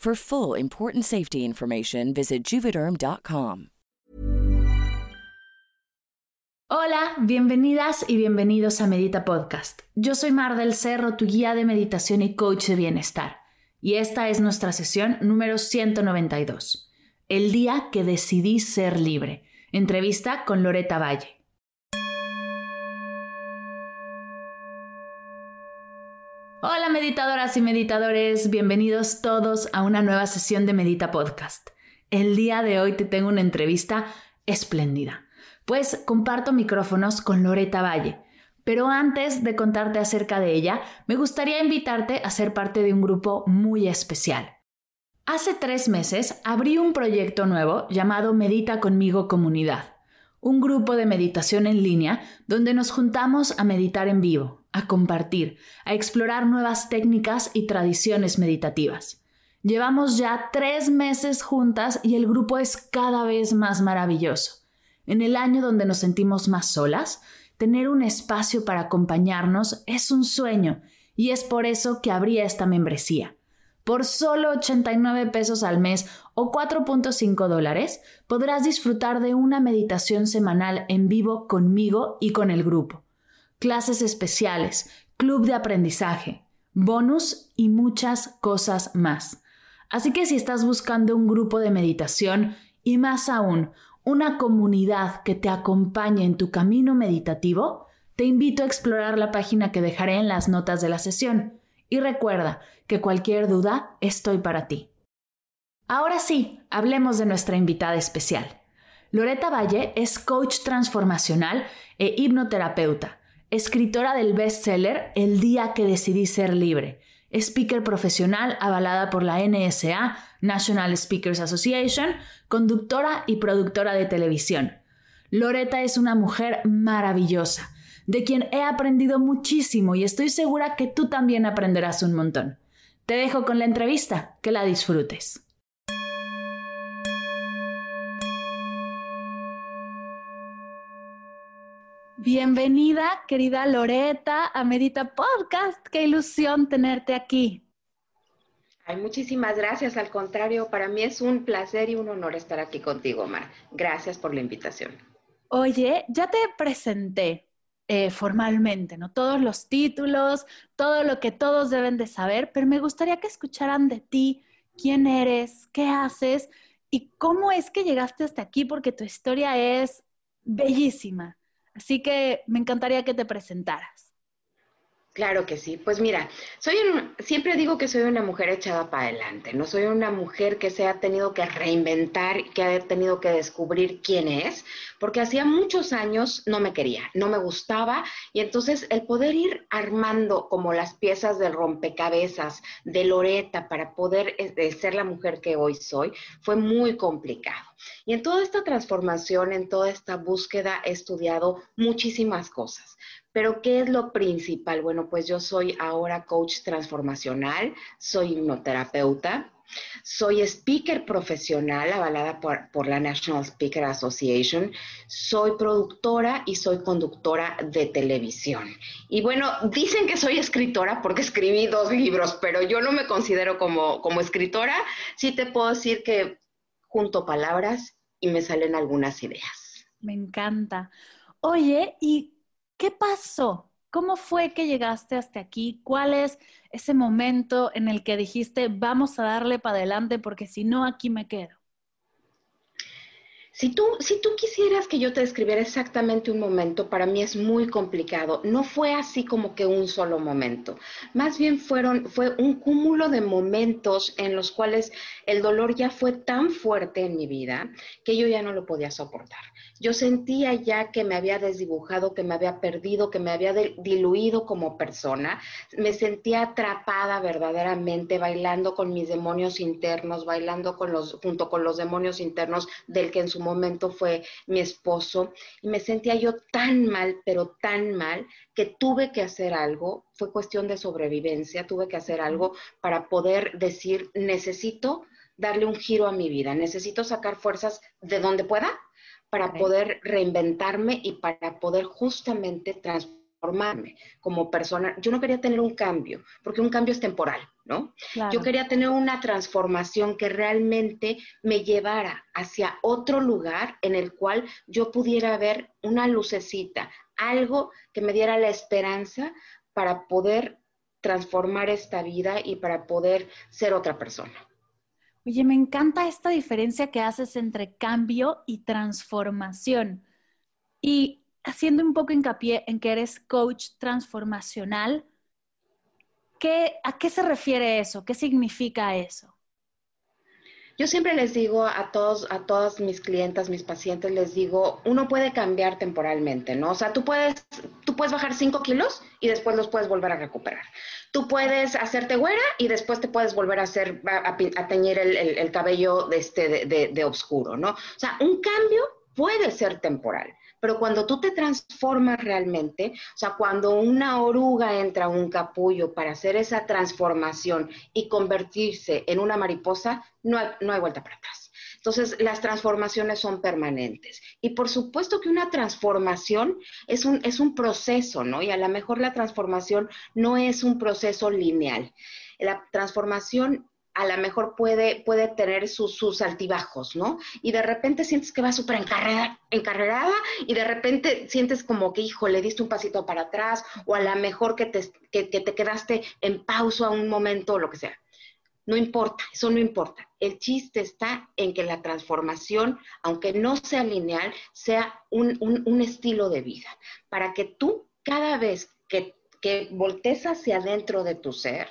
For full important safety information, visit juvederm.com. Hola, bienvenidas y bienvenidos a Medita Podcast. Yo soy Mar del Cerro, tu guía de meditación y coach de bienestar. Y esta es nuestra sesión número 192. El día que decidí ser libre. Entrevista con Loreta Valle. Hola meditadoras y meditadores, bienvenidos todos a una nueva sesión de Medita Podcast. El día de hoy te tengo una entrevista espléndida, pues comparto micrófonos con Loreta Valle. Pero antes de contarte acerca de ella, me gustaría invitarte a ser parte de un grupo muy especial. Hace tres meses abrí un proyecto nuevo llamado Medita conmigo Comunidad, un grupo de meditación en línea donde nos juntamos a meditar en vivo a compartir, a explorar nuevas técnicas y tradiciones meditativas. Llevamos ya tres meses juntas y el grupo es cada vez más maravilloso. En el año donde nos sentimos más solas, tener un espacio para acompañarnos es un sueño y es por eso que abrí esta membresía. Por solo 89 pesos al mes o 4.5 dólares podrás disfrutar de una meditación semanal en vivo conmigo y con el grupo clases especiales, club de aprendizaje, bonus y muchas cosas más. Así que si estás buscando un grupo de meditación y más aún, una comunidad que te acompañe en tu camino meditativo, te invito a explorar la página que dejaré en las notas de la sesión. Y recuerda que cualquier duda estoy para ti. Ahora sí, hablemos de nuestra invitada especial. Loreta Valle es coach transformacional e hipnoterapeuta escritora del bestseller El día que decidí ser libre, speaker profesional avalada por la NSA, National Speakers Association, conductora y productora de televisión. Loreta es una mujer maravillosa, de quien he aprendido muchísimo y estoy segura que tú también aprenderás un montón. Te dejo con la entrevista, que la disfrutes. Bienvenida, querida Loreta, a Medita Podcast. Qué ilusión tenerte aquí. Ay, muchísimas gracias. Al contrario, para mí es un placer y un honor estar aquí contigo, Mar. Gracias por la invitación. Oye, ya te presenté eh, formalmente, ¿no? Todos los títulos, todo lo que todos deben de saber, pero me gustaría que escucharan de ti, quién eres, qué haces y cómo es que llegaste hasta aquí, porque tu historia es bellísima. Así que me encantaría que te presentaras. Claro que sí. Pues mira, soy siempre digo que soy una mujer echada para adelante. No soy una mujer que se ha tenido que reinventar, que ha tenido que descubrir quién es, porque hacía muchos años no me quería, no me gustaba y entonces el poder ir armando como las piezas del rompecabezas de Loreta para poder eh, ser la mujer que hoy soy fue muy complicado. Y en toda esta transformación, en toda esta búsqueda he estudiado muchísimas cosas. Pero ¿qué es lo principal? Bueno, pues yo soy ahora coach transformacional, soy hipnoterapeuta, soy speaker profesional avalada por, la National Speaker Association, soy productora y soy conductora de televisión. Y bueno, dicen que soy escritora porque escribí dos libros, pero yo no me considero como, como escritora. Sí te puedo decir que junto palabras y me salen algunas ideas. Me encanta. Oye, ¿y ¿Qué pasó ¿Cómo fue que llegaste hasta aquí? ¿Cuál es ese momento en el que dijiste, vamos a darle para adelante porque si no, aquí me quedo? Si tú, si tú quisieras que yo te describiera exactamente un momento, para mí es muy complicado. No fue así como que un solo momento. Más bien fueron, fue un cúmulo de momentos en los cuales el dolor ya fue tan fuerte en mi vida que yo ya no lo podía soportar. Yo sentía ya que me había desdibujado, que me había perdido, que me había diluido como persona. Me sentía atrapada verdaderamente, bailando con mis demonios internos, bailando con los, junto con los demonios internos del que en su momento fue mi esposo. Y me sentía yo tan mal, pero tan mal, que tuve que hacer algo. Fue cuestión de sobrevivencia, tuve que hacer algo para poder decir, necesito darle un giro a mi vida, necesito sacar fuerzas de donde pueda para poder reinventarme y para poder justamente transformarme como persona. Yo no quería tener un cambio, porque un cambio es temporal, ¿no? Yo quería tener una transformación que realmente me llevara hacia otro lugar en el cual yo pudiera ver una lucecita, algo que me diera la esperanza para poder transformar esta vida y para poder ser otra persona. Oye, me encanta esta diferencia que haces entre cambio y transformación. Y haciendo un poco hincapié en que eres coach transformacional, ¿qué, ¿a qué se refiere eso? ¿Qué significa eso? Yo siempre les digo a todos, a todas mis clientas, mis pacientes, les digo, uno puede cambiar temporalmente, ¿no? O sea, tú puedes, tú puedes bajar 5 kilos y después los puedes volver a recuperar. Tú puedes hacerte güera y después te puedes volver a hacer, a, teñir el, cabello de, este, de, de oscuro, ¿no? O sea, un cambio puede ser temporal. Pero cuando tú te transformas realmente, o sea, cuando una oruga entra a un capullo para hacer esa transformación y convertirse en una mariposa, no hay, no hay vuelta para atrás. Entonces, las transformaciones son permanentes. Y por supuesto que una transformación es un, es un proceso, ¿no? Y a lo mejor la transformación no es un proceso lineal. La transformación a lo mejor puede, puede tener sus, sus, altibajos, ¿no? Y de repente sientes que va súper encarrerada y de repente sientes como que, hijo, le diste un pasito para atrás o a lo mejor que te, que, te quedaste en pausa un momento o lo que sea. No importa, eso no importa. El chiste está en que la transformación, aunque no sea lineal, sea un, un, un estilo de vida, para que tú cada vez que, que voltees hacia adentro de tu ser,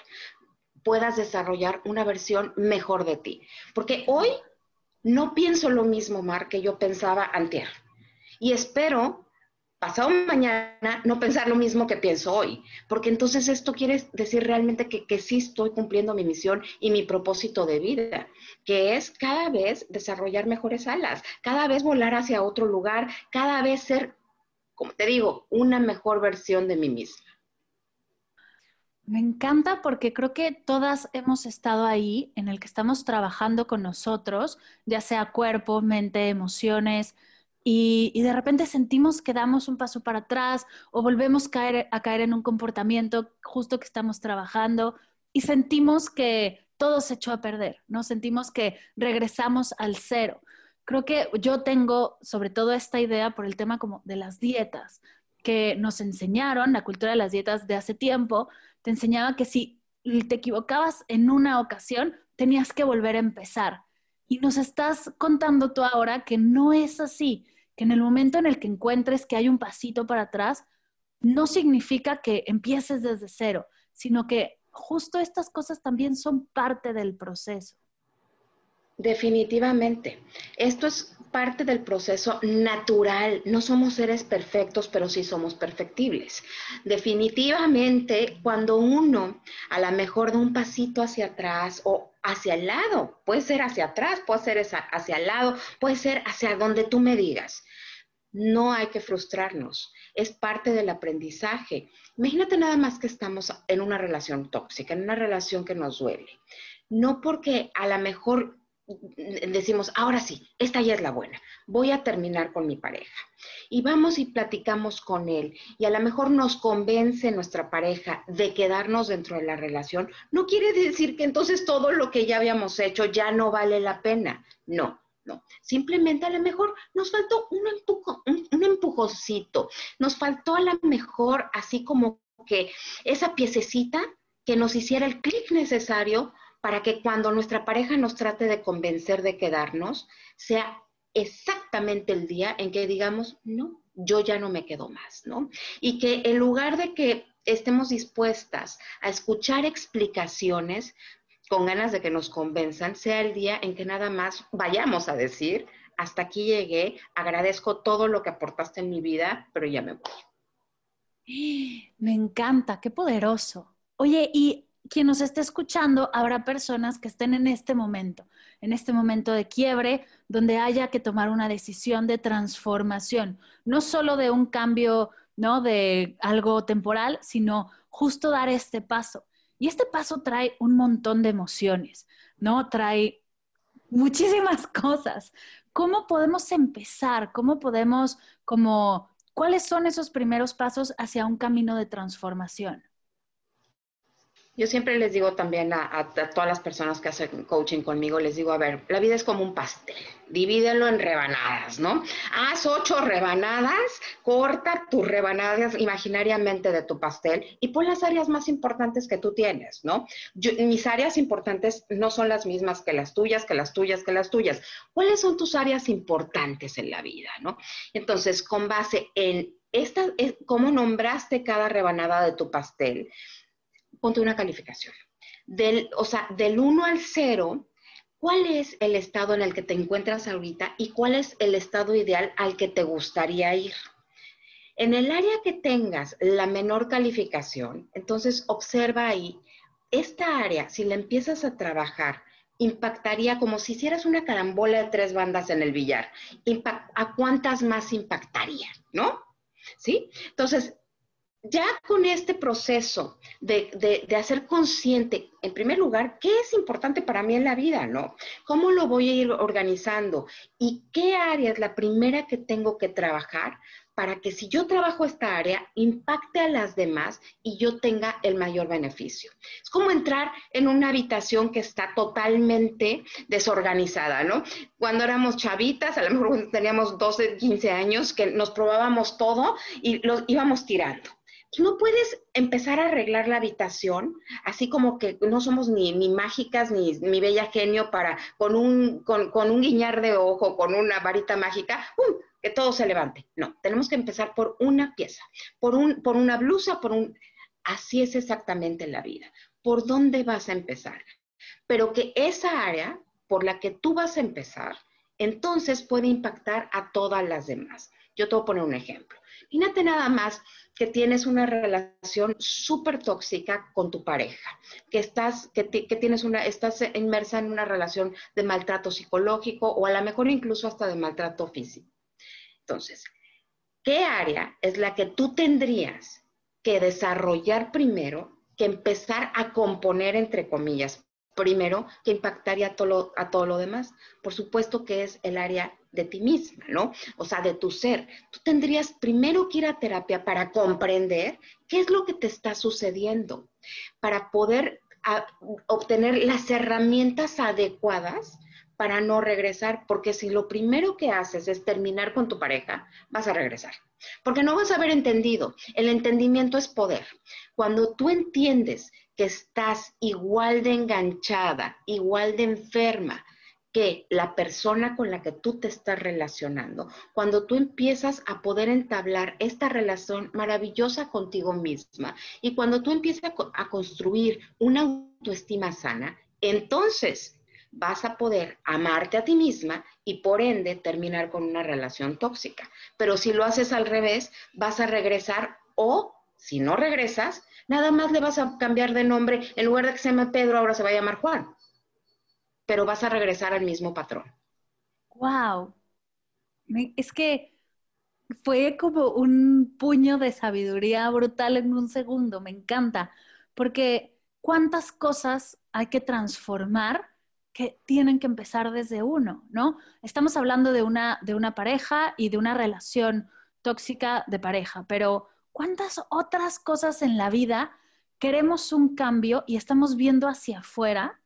puedas desarrollar una versión mejor de ti. Porque hoy no pienso lo mismo, Mar, que yo pensaba antes. Y espero, pasado mañana, no pensar lo mismo que pienso hoy. Porque entonces esto quiere decir realmente que, que sí estoy cumpliendo mi misión y mi propósito de vida, que es cada vez desarrollar mejores alas, cada vez volar hacia otro lugar, cada vez ser, como te digo, una mejor versión de mí misma. Me encanta porque creo que todas hemos estado ahí en el que estamos trabajando con nosotros, ya sea cuerpo, mente, emociones, y, de repente sentimos que damos un paso para atrás o volvemos caer, a caer en un comportamiento justo que estamos trabajando y sentimos que todo se echó a perder, ¿no? Sentimos que regresamos al cero. Creo que yo tengo sobre todo esta idea por el tema como de las dietas, que nos enseñaron, la cultura de las dietas de hace tiempo, te enseñaba que si te equivocabas en una ocasión, tenías que volver a empezar. Y nos estás contando tú ahora que no es así, que en el momento en el que encuentres que hay un pasito para atrás, no significa que empieces desde cero, sino que justo estas cosas también son parte del proceso. Definitivamente. Esto es parte del proceso natural. No somos seres perfectos, pero sí somos perfectibles. Definitivamente, cuando uno a lo mejor da un pasito hacia atrás o hacia el lado, puede ser hacia atrás, puede ser hacia el lado, puede ser hacia donde tú me digas. No hay que frustrarnos, es parte del aprendizaje. Imagínate nada más que estamos en una relación tóxica, en una relación que nos duele. No porque a lo mejor decimos, ahora sí, esta ya es la buena, voy a terminar con mi pareja. Y vamos y platicamos con él y a lo mejor nos convence nuestra pareja de quedarnos dentro de la relación, no quiere decir que entonces todo lo que ya habíamos hecho ya no vale la pena. No, No, simplemente a lo mejor nos faltó un, empujo, un, empujoncito, nos faltó a lo mejor así como que esa piececita que nos hiciera el clic necesario para que cuando nuestra pareja nos trate de convencer de quedarnos, sea exactamente el día en que digamos, no, yo ya no me quedo más, ¿no? Y que en lugar de que estemos dispuestas a escuchar explicaciones con ganas de que nos convenzan, sea el día en que nada más vayamos a decir, hasta aquí llegué, agradezco todo lo que aportaste en mi vida, pero ya me voy. Me encanta, qué poderoso. Oye, y quien nos esté escuchando, habrá personas que estén en este momento, en este momento de quiebre, donde haya que tomar una decisión de transformación, no solo de un cambio, ¿no? De algo temporal, sino justo dar este paso. Y este paso trae un montón de emociones, ¿no? Trae muchísimas cosas. ¿Cómo podemos empezar? ¿Cómo podemos, como, cuáles son esos primeros pasos hacia un camino de transformación? Yo siempre les digo también a, todas las personas que hacen coaching conmigo, les digo, a ver, la vida es como un pastel, divídelo en rebanadas, ¿no? Haz ocho rebanadas, corta tus rebanadas imaginariamente de tu pastel y pon las áreas más importantes que tú tienes, ¿no? mis áreas importantes no son las mismas que las tuyas, que las tuyas, que las tuyas. ¿Cuáles son tus áreas importantes en la vida, ¿no? Entonces, con base en esta, cómo nombraste cada rebanada de tu pastel, ponte una calificación. Del, o sea, del 1 al 0, ¿cuál es el estado en el que te encuentras ahorita y cuál es el estado ideal al que te gustaría ir? En el área que tengas la menor calificación, entonces observa ahí, esta área, si la empiezas a trabajar, impactaría como si hicieras una carambola de tres bandas en el billar. ¿A cuántas más impactaría? ¿No? ¿Sí? Entonces, ya con este proceso de, hacer consciente, en primer lugar, qué es importante para mí en la vida, ¿no? ¿Cómo lo voy a ir organizando? ¿Y qué área es la primera que tengo que trabajar para que si yo trabajo esta área, impacte a las demás y yo tenga el mayor beneficio? Es como entrar en una habitación que está totalmente desorganizada, ¿no? Cuando éramos chavitas, a lo mejor teníamos 12, 15 años, que nos probábamos todo y lo íbamos tirando no puedes empezar a arreglar la habitación, así como que no somos ni, mágicas ni, mi bella genio para con un, con, un guiñar de ojo, con una varita mágica, que todo se levante. No, tenemos que empezar por una pieza, por, un, por una blusa, por un... Así es exactamente la vida. ¿Por dónde vas a empezar? Pero que esa área por la que tú vas a empezar, entonces puede impactar a todas las demás. Yo te voy a poner un ejemplo. Imagínate nada más que tienes una relación súper tóxica con tu pareja, que estás, que, tienes una, estás inmersa en una relación de maltrato psicológico o a lo mejor incluso hasta de maltrato físico. Entonces, ¿qué área es la que tú tendrías que desarrollar primero, que empezar a componer, entre comillas, primero, que impactaría a todo, a todo lo demás? Por supuesto que es el área de ti misma, ¿no? O sea, de tu ser. Tú tendrías primero que ir a terapia para comprender qué es lo que te está sucediendo, para poder ah, obtener las herramientas adecuadas para no regresar, porque si lo primero que haces es terminar con tu pareja, vas a regresar, porque no vas a haber entendido. El entendimiento es poder. Cuando tú entiendes que estás igual de enganchada, igual de enferma, que la persona con la que tú te estás relacionando, cuando tú empiezas a poder entablar esta relación maravillosa contigo misma y cuando tú empiezas a, construir una autoestima sana, entonces vas a poder amarte a ti misma y por ende terminar con una relación tóxica. Pero si lo haces al revés, vas a regresar o si no regresas, nada más le vas a cambiar de nombre, en lugar de que se llame Pedro, ahora se va a llamar Juan pero vas a regresar al mismo patrón. Wow. Es que fue como un puño de sabiduría brutal en un segundo, me encanta, porque cuántas cosas hay que transformar que tienen que empezar desde uno, ¿no? Estamos hablando de una, de una pareja y de una relación tóxica de pareja, pero ¿cuántas otras cosas en la vida queremos un cambio y estamos viendo hacia afuera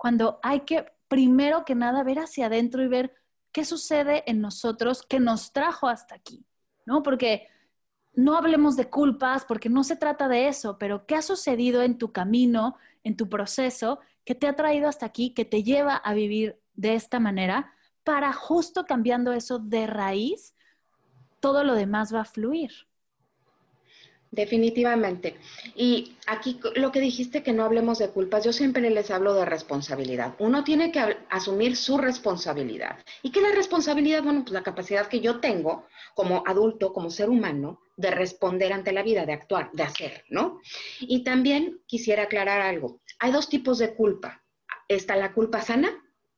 cuando hay que, primero que nada, ver hacia adentro y ver ¿qué sucede en nosotros que nos trajo hasta aquí? ¿No? Porque no hablemos de culpas, porque no se trata de eso, pero ¿qué ha sucedido en tu camino, en tu proceso, que te ha traído hasta aquí, que te lleva a vivir de esta manera, para justo cambiando eso de raíz, todo lo demás va a fluir? Definitivamente. Y aquí lo que dijiste que no hablemos de culpas, yo siempre les hablo de responsabilidad. Uno tiene que asumir su responsabilidad. ¿Y qué es la responsabilidad? Bueno, pues la capacidad que yo tengo como adulto, como ser humano, de responder ante la vida, de actuar, de hacer, ¿no? Y también quisiera aclarar algo. Hay dos tipos de culpa. Está la culpa sana,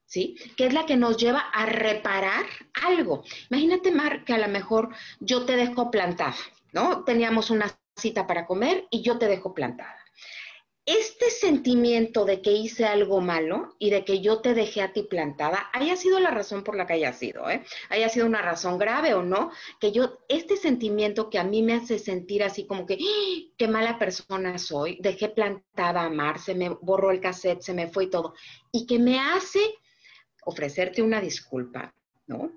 ¿sí? Que es la que nos lleva a reparar algo. Imagínate, Mar, que a lo mejor yo te dejo plantada, ¿no? Teníamos una cita para comer y yo te dejo plantada. Este sentimiento de que hice algo malo y de que yo te dejé a ti plantada, haya sido la razón por la que haya sido, ¿eh? haya sido una razón grave o no, que yo, este sentimiento que a mí me hace sentir así como que, ¡Ah! qué mala persona soy, dejé plantada a Mar, se me borró el cassette, se me fue y todo, y que me hace ofrecerte una disculpa, ¿no?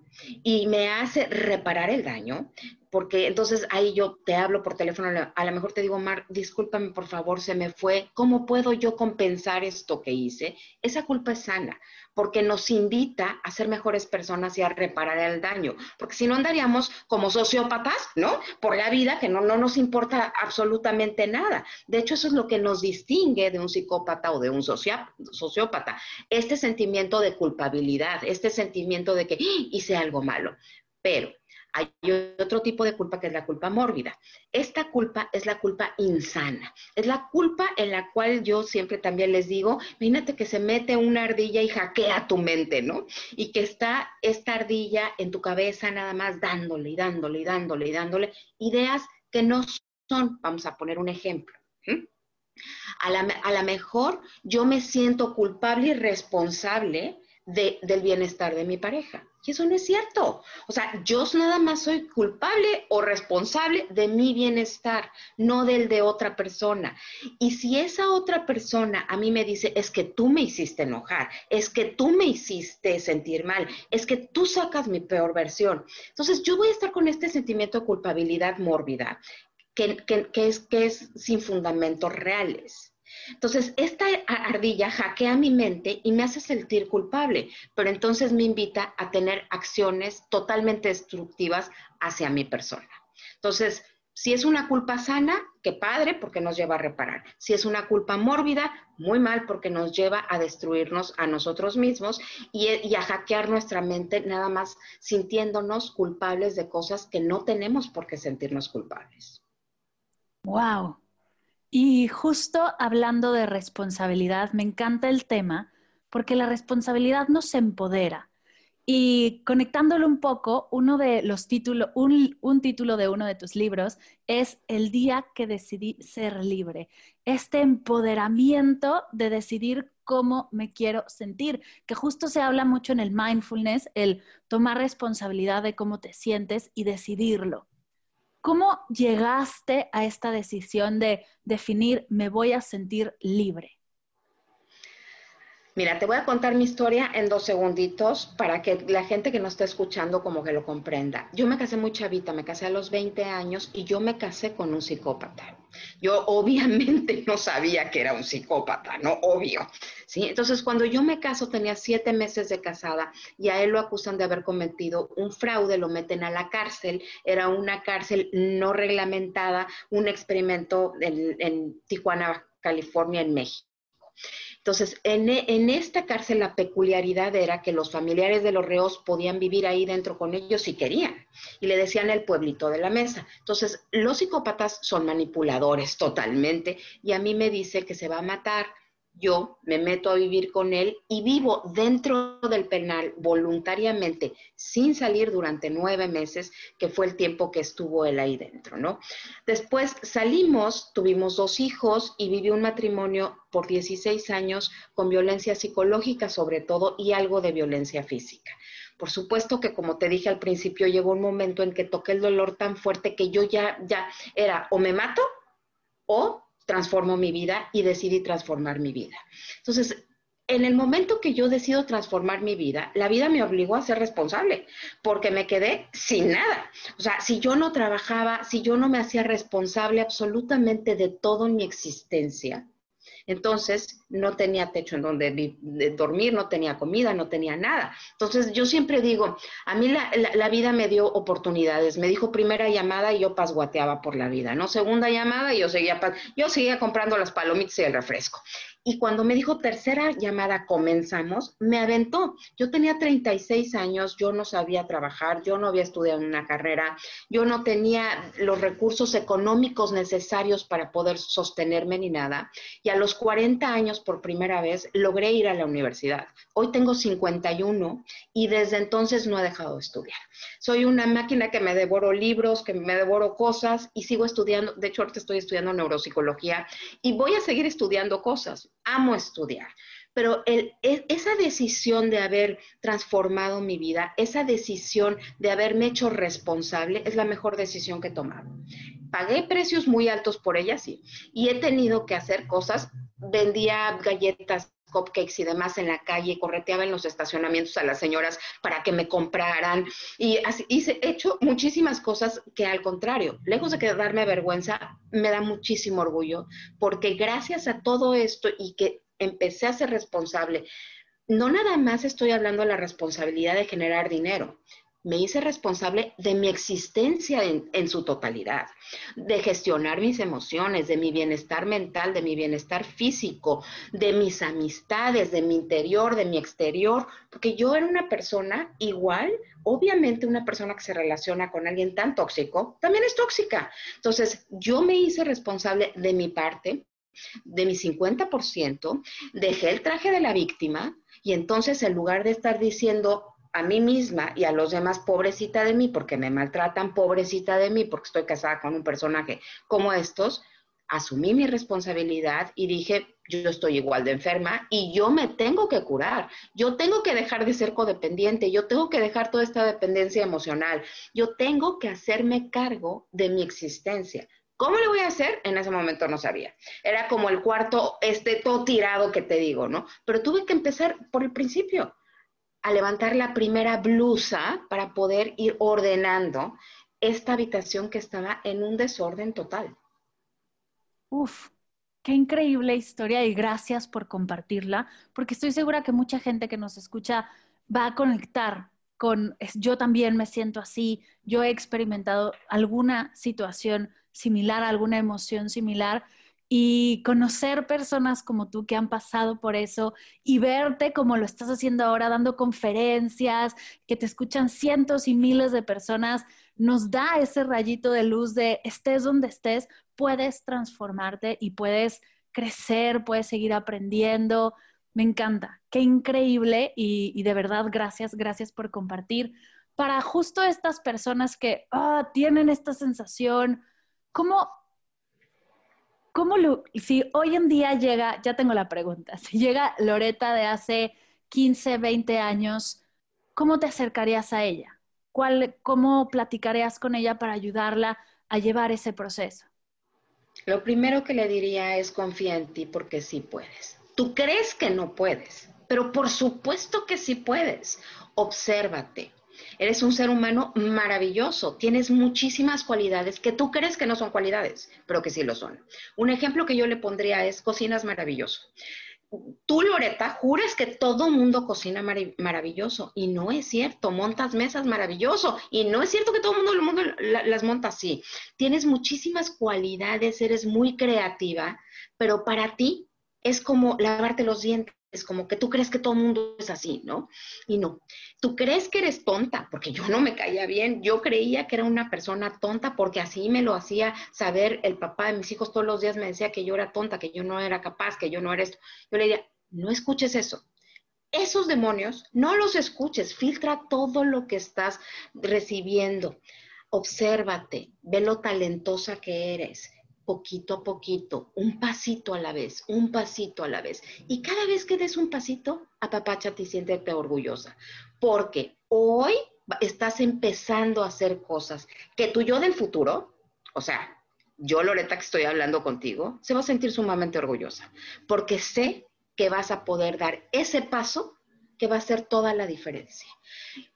Y me hace reparar el daño, porque entonces ahí yo te hablo por teléfono, a lo mejor te digo, Mar, discúlpame por favor, se me fue, ¿cómo puedo yo compensar esto que hice? Esa culpa es sana, porque nos invita a ser mejores personas y a reparar el daño, porque si no andaríamos como sociópatas, ¿no? Por la vida, que no, no nos importa absolutamente nada. De hecho, eso es lo que nos distingue de un psicópata o de un sociópata, este sentimiento de culpabilidad, este sentimiento de que ¡Ah! hice algo malo. Pero hay otro tipo de culpa que es la culpa mórbida. Esta culpa es la culpa insana. Es la culpa en la cual yo siempre también les digo, imagínate que se mete una ardilla y hackea tu mente, ¿no? Y que está esta ardilla en tu cabeza nada más dándole y dándole y dándole y dándole ideas que no son, vamos a poner un ejemplo. A la, mejor yo me siento culpable y responsable del bienestar de mi pareja. Y eso no es cierto. O sea, yo nada más soy culpable o responsable de mi bienestar, no del de otra persona. Y si esa otra persona a mí me dice, es que tú me hiciste enojar, es que tú me hiciste sentir mal, es que tú sacas mi peor versión. Entonces yo voy a estar con este sentimiento de culpabilidad mórbida, que, es, que es sin fundamentos reales. Entonces, esta ardilla hackea mi mente y me hace sentir culpable, pero entonces me invita a tener acciones totalmente destructivas hacia mi persona. Entonces, si es una culpa sana, qué padre, porque nos lleva a reparar. Si es una culpa mórbida, muy mal, porque nos lleva a destruirnos a nosotros mismos y, a hackear nuestra mente, nada más sintiéndonos culpables de cosas que no tenemos por qué sentirnos culpables. ¡Wow! Y justo hablando de responsabilidad, me encanta el tema porque la responsabilidad nos empodera. Y conectándolo un poco, uno de los títulos, un, un, título de uno de tus libros es El día que decidí ser libre. Este empoderamiento de decidir cómo me quiero sentir, que justo se habla mucho en el mindfulness, el tomar responsabilidad de cómo te sientes y decidirlo. ¿Cómo llegaste a esta decisión de definir me voy a sentir libre? Mira, te voy a contar mi historia en dos segunditos para que la gente que nos está escuchando como que lo comprenda. Yo me casé muy chavita, me casé a los 20 años y yo me casé con un psicópata. Yo obviamente no sabía que era un psicópata, ¿no? Obvio. ¿sí? Entonces, cuando yo me caso, tenía siete meses de casada y a él lo acusan de haber cometido un fraude, lo meten a la cárcel. Era una cárcel no reglamentada, un experimento en, en Tijuana, California, en México. Entonces, en, esta cárcel la peculiaridad era que los familiares de los reos podían vivir ahí dentro con ellos si querían. Y le decían el pueblito de la mesa. Entonces, los psicópatas son manipuladores totalmente. Y a mí me dice que se va a matar yo me meto a vivir con él y vivo dentro del penal voluntariamente, sin salir durante nueve meses, que fue el tiempo que estuvo él ahí dentro, ¿no? Después salimos, tuvimos dos hijos y viví un matrimonio por 16 años con violencia psicológica sobre todo y algo de violencia física. Por supuesto que como te dije al principio, llegó un momento en que toqué el dolor tan fuerte que yo ya, ya era o me mato o transformo mi vida y decidí transformar mi vida. Entonces, en el momento que yo decido transformar mi vida, la vida me obligó a ser responsable, porque me quedé sin nada. O sea, si yo no trabajaba, si yo no me hacía responsable absolutamente de todo en mi existencia, entonces no tenía techo en donde dormir, no tenía comida, no tenía nada. Entonces yo siempre digo, a mí la, vida me dio oportunidades. Me dijo primera llamada y yo pasguateaba por la vida, ¿no? Segunda llamada y yo seguía, yo seguía comprando las palomitas y el refresco. Y cuando me dijo tercera llamada, comenzamos, me aventó. Yo tenía 36 años, yo no sabía trabajar, yo no había estudiado una carrera, yo no tenía los recursos económicos necesarios para poder sostenerme ni nada. Y a los 40 años, por primera vez, logré ir a la universidad. Hoy tengo 51 y desde entonces no he dejado de estudiar. Soy una máquina que me devoro libros, que me devoro cosas y sigo estudiando. De hecho, ahorita estoy estudiando neuropsicología y voy a seguir estudiando cosas amo estudiar, pero e, esa decisión de haber transformado mi vida, esa decisión de haberme hecho responsable, es la mejor decisión que he tomado. Pagué precios muy altos por ella, sí, y he tenido que hacer cosas, vendía galletas cupcakes y demás en la calle, correteaba en los estacionamientos a las señoras para que me compraran. Y así, hice, he hecho muchísimas cosas que al contrario, lejos de que darme vergüenza, me da muchísimo orgullo, porque gracias a todo esto y que empecé a ser responsable, no nada más estoy hablando de la responsabilidad de generar dinero, me hice responsable de mi existencia en, su totalidad, de gestionar mis emociones, de mi bienestar mental, de mi bienestar físico, de mis amistades, de mi interior, de mi exterior, porque yo era una persona igual, obviamente una persona que se relaciona con alguien tan tóxico, también es tóxica. Entonces, yo me hice responsable de mi parte, de mi 50%, dejé el traje de la víctima y entonces en lugar de estar diciendo, a mí misma y a los demás, pobrecita de mí, porque me maltratan, pobrecita de mí, porque estoy casada con un personaje como estos, asumí mi responsabilidad y dije, yo estoy igual de enferma y yo me tengo que curar, yo tengo que dejar de ser codependiente, yo tengo que dejar toda esta dependencia emocional, yo tengo que hacerme cargo de mi existencia. ¿Cómo lo voy a hacer? En ese momento no sabía. Era como el cuarto, este todo tirado que te digo, ¿no? Pero tuve que empezar por el principio a levantar la primera blusa para poder ir ordenando esta habitación que estaba en un desorden total. Uf, qué increíble historia y gracias por compartirla, porque estoy segura que mucha gente que nos escucha va a conectar con, yo también me siento así, yo he experimentado alguna situación similar, alguna emoción similar y conocer personas como tú que han pasado por eso y verte como lo estás haciendo ahora, dando conferencias, que te escuchan cientos y miles de personas, nos da ese rayito de luz de estés donde estés, puedes transformarte y puedes crecer, puedes seguir aprendiendo. Me encanta, qué increíble y, de verdad gracias, gracias por compartir. Para justo estas personas que ah, tienen esta sensación, ¿cómo, ¿cómo lo, si hoy en día llega, ya tengo la pregunta, si llega Loreta de hace 15, 20 años, ¿cómo te acercarías a ella? ¿Cuál, ¿Cómo platicarías con ella para ayudarla a llevar ese proceso? Lo primero que le diría es confía en ti porque sí puedes. Tú crees que no puedes, pero por supuesto que sí puedes. Obsérvate, Eres un ser humano maravilloso, tienes muchísimas cualidades que tú crees que no son cualidades, pero que sí lo son. Un ejemplo que yo le pondría es cocinas maravilloso. Tú, Loreta, juras que todo mundo cocina maravilloso y no es cierto. Montas mesas maravilloso y no es cierto que todo el mundo, las monta así. Tienes muchísimas cualidades, eres muy creativa, pero para ti es como lavarte los dientes es como que tú crees que todo el mundo es así, ¿no? Y no, tú crees que eres tonta, porque yo no me caía bien, yo creía que era una persona tonta porque así me lo hacía saber el papá de mis hijos todos los días me decía que yo era tonta, que yo no era capaz, que yo no era esto. Yo le decía, no escuches eso. Esos demonios, no los escuches, filtra todo lo que estás recibiendo. Obsérvate, ve lo talentosa que eres poquito a poquito, un pasito a la vez, un pasito a la vez. Y cada vez que des un pasito, apapáchate y siéntete orgullosa, porque hoy estás empezando a hacer cosas que tu yo del futuro, o sea, yo Loreta que estoy hablando contigo, se va a sentir sumamente orgullosa, porque sé que vas a poder dar ese paso que va a hacer toda la diferencia.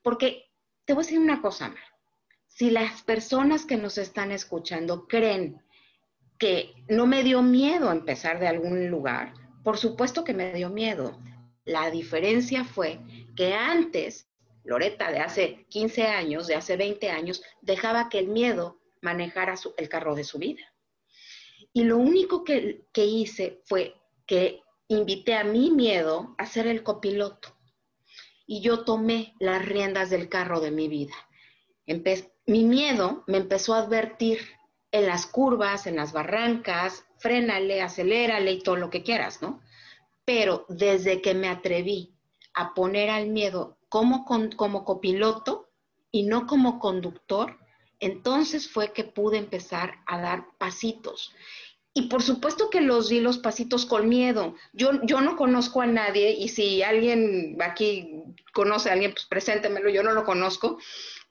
Porque te voy a decir una cosa, Mar. Si las personas que nos están escuchando creen que no me dio miedo empezar de algún lugar, por supuesto que me dio miedo. La diferencia fue que antes, Loreta de hace 15 años, de hace 20 años, dejaba que el miedo manejara el carro de su vida. Y lo único que, que hice fue que invité a mi miedo a ser el copiloto. Y yo tomé las riendas del carro de mi vida. mi miedo me empezó a advertir en las curvas, en las barrancas, frénale, acelérale y todo lo que quieras, ¿no? Pero desde que me atreví a poner al miedo como, como copiloto y no como conductor, entonces fue que pude empezar a dar pasitos. Y por supuesto que los di los pasitos con miedo. Yo, yo no conozco a nadie y si alguien aquí conoce a alguien, pues preséntemelo, yo no lo conozco.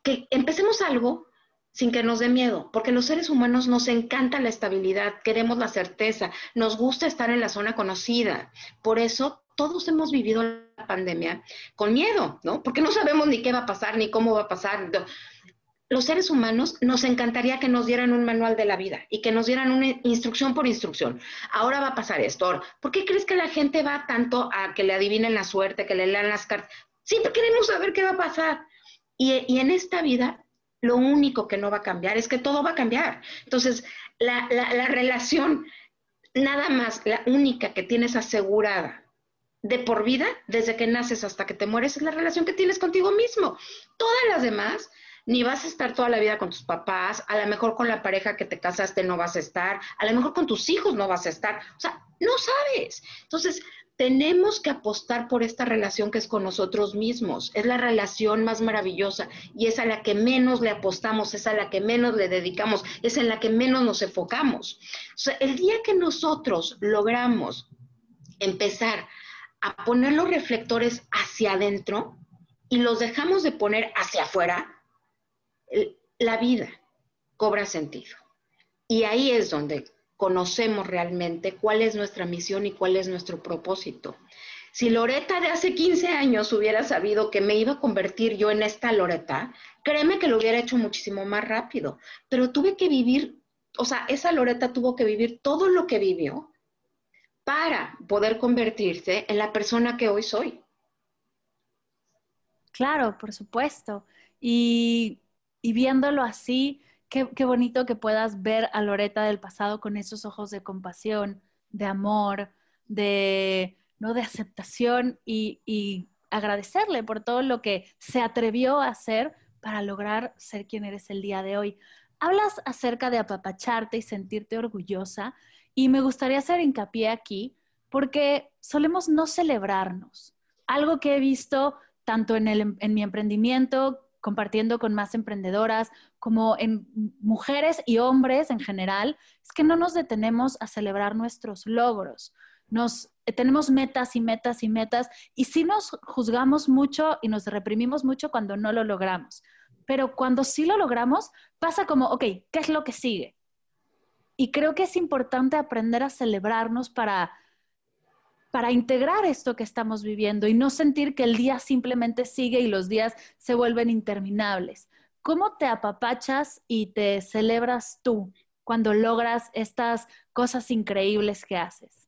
Que empecemos algo sin que nos dé miedo, porque los seres humanos nos encanta la estabilidad, queremos la certeza, nos gusta estar en la zona conocida. Por eso todos hemos vivido la pandemia con miedo, ¿no? Porque no sabemos ni qué va a pasar, ni cómo va a pasar. Los seres humanos nos encantaría que nos dieran un manual de la vida y que nos dieran una instrucción por instrucción. Ahora va a pasar esto. ¿Por qué crees que la gente va tanto a que le adivinen la suerte, que le lean las cartas? Siempre queremos saber qué va a pasar. Y, y en esta vida lo único que no va a cambiar es que todo va a cambiar. Entonces, la, relación, nada más, la única que tienes asegurada de por vida, desde que naces hasta que te mueres, es la relación que tienes contigo mismo. Todas las demás, ni vas a estar toda la vida con tus papás, a lo mejor con la pareja que te casaste no vas a estar, a lo mejor con tus hijos no vas a estar, o sea, no sabes. Entonces, tenemos que apostar por esta relación que es con nosotros mismos. Es la relación más maravillosa y es a la que menos le apostamos, es a la que menos le dedicamos, es en la que menos nos enfocamos. El día que nosotros logramos empezar a poner los reflectores hacia adentro y los dejamos de poner hacia afuera, la vida cobra sentido. Y ahí es donde conocemos realmente cuál es nuestra misión y cuál es nuestro propósito. Si Loreta de hace 15 años hubiera sabido que me iba a convertir yo en esta Loreta, créeme que lo hubiera hecho muchísimo más rápido, pero tuve que vivir, o sea, esa Loreta tuvo que vivir todo lo que vivió para poder convertirse en la persona que hoy soy. Claro, por supuesto. Y, y viéndolo así, Qué, bonito que puedas ver a Loreta del pasado con esos ojos de compasión, de amor, de, ¿no? de aceptación y, y agradecerle por todo lo que se atrevió a hacer para lograr ser quien eres el día de hoy. Hablas acerca de apapacharte y sentirte orgullosa y me gustaría hacer hincapié aquí porque solemos no celebrarnos. Algo que he visto tanto en, el, en mi emprendimiento compartiendo con más emprendedoras, como en mujeres y hombres en general, es que no nos detenemos a celebrar nuestros logros. Nos eh, tenemos metas y metas y metas y sí nos juzgamos mucho y nos reprimimos mucho cuando no lo logramos. Pero cuando sí lo logramos, pasa como, ok, ¿qué es lo que sigue? Y creo que es importante aprender a celebrarnos para para integrar esto que estamos viviendo y no sentir que el día simplemente sigue y los días se vuelven interminables. ¿Cómo te apapachas y te celebras tú cuando logras estas cosas increíbles que haces?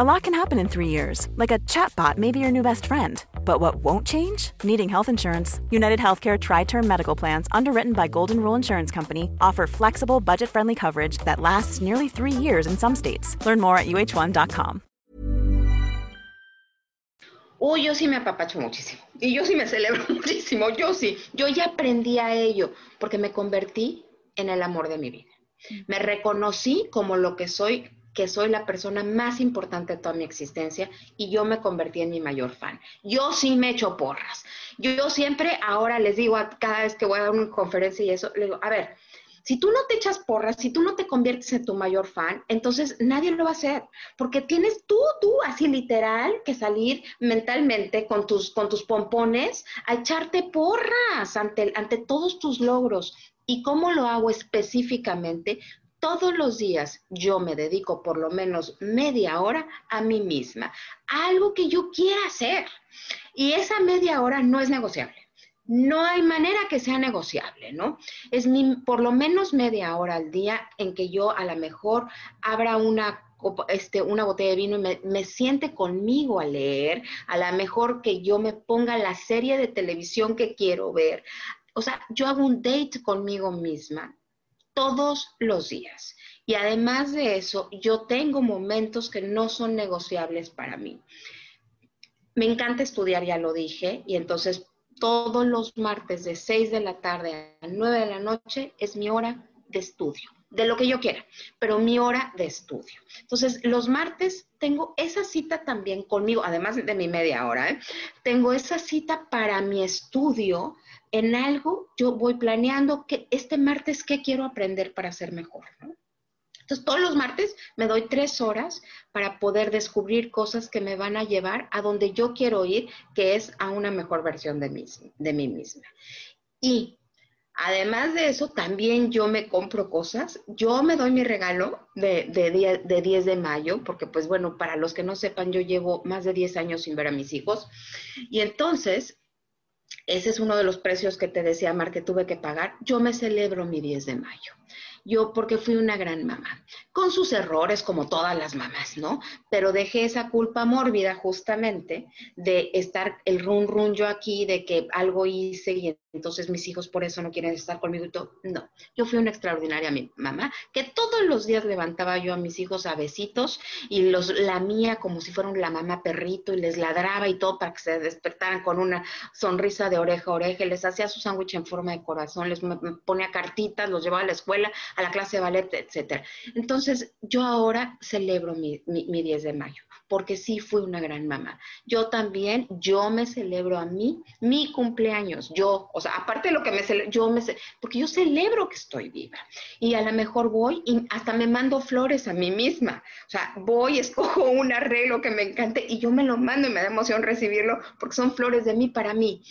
A lot can happen in three years, like a chatbot may be your new best friend. But what won't change? Needing health insurance. United Healthcare Tri Term Medical Plans, underwritten by Golden Rule Insurance Company, offer flexible, budget friendly coverage that lasts nearly three years in some states. Learn more at uh1.com. Uy, yo sí me apapacho muchísimo. Y yo sí me celebro muchísimo. Yo sí. Yo ya aprendí a ello porque me convertí en el amor de mi vida. Me reconocí como lo que soy que soy la persona más importante de toda mi existencia y yo me convertí en mi mayor fan. Yo sí me echo porras. Yo, siempre ahora les digo a cada vez que voy a dar una conferencia y eso, le digo, a ver, si tú no te echas porras, si tú no te conviertes en tu mayor fan, entonces nadie lo va a hacer, porque tienes tú, tú, así literal, que salir mentalmente con tus, con tus pompones a echarte porras ante, ante todos tus logros. ¿Y cómo lo hago específicamente? Todos los días yo me dedico por lo menos media hora a mí misma, algo que yo quiera hacer. Y esa media hora no es negociable. No hay manera que sea negociable, ¿no? Es por lo menos media hora al día en que yo a lo mejor abra una este, una botella de vino y me, me, siente conmigo a leer, a lo mejor que yo me ponga la serie de televisión que quiero ver. O sea, yo hago un date conmigo misma todos los días. Y además de eso, yo tengo momentos que no son negociables para mí. Me encanta estudiar, ya lo dije, y entonces todos los martes de 6 de la tarde a 9 de la noche es mi hora de estudio, de lo que yo quiera, pero mi hora de estudio. Entonces, los martes tengo esa cita también conmigo, además de mi media hora, ¿eh? tengo esa cita para mi estudio en algo, yo voy planeando que este martes qué quiero aprender para ser mejor. Entonces, todos los martes me doy tres horas para poder descubrir cosas que me van a llevar a donde yo quiero ir, que es a una mejor versión de mí, de mí misma. Y además de eso, también yo me compro cosas. Yo me doy mi regalo de, de, de 10 de mayo, porque pues bueno, para los que no sepan, yo llevo más de 10 años sin ver a mis hijos. Y entonces ese es uno de los precios que te decía, Mar, que tuve que pagar. Yo me celebro mi 10 de mayo yo porque fui una gran mamá, con sus errores como todas las mamás, ¿no? Pero dejé esa culpa mórbida justamente de estar el run run yo aquí, de que algo hice y entonces mis hijos por eso no quieren estar conmigo y todo. No, yo fui una extraordinaria mamá, que todos los días levantaba yo a mis hijos a besitos y los lamía como si fueran la mamá perrito y les ladraba y todo para que se despertaran con una sonrisa de oreja a oreja, les hacía su sándwich en forma de corazón, les ponía cartitas, los llevaba a la escuela, a la clase de ballet, etcétera. Entonces, yo ahora celebro mi, mi, 10 de mayo, porque sí fui una gran mamá. Yo también, yo me celebro a mí, mi cumpleaños, yo, o sea, aparte de lo que me celebro, yo me porque yo celebro que estoy viva. Y a lo mejor voy y hasta me mando flores a mí misma. O sea, voy, escojo un arreglo que me encante y yo me lo mando y me da emoción recibirlo porque son flores de mí para mí.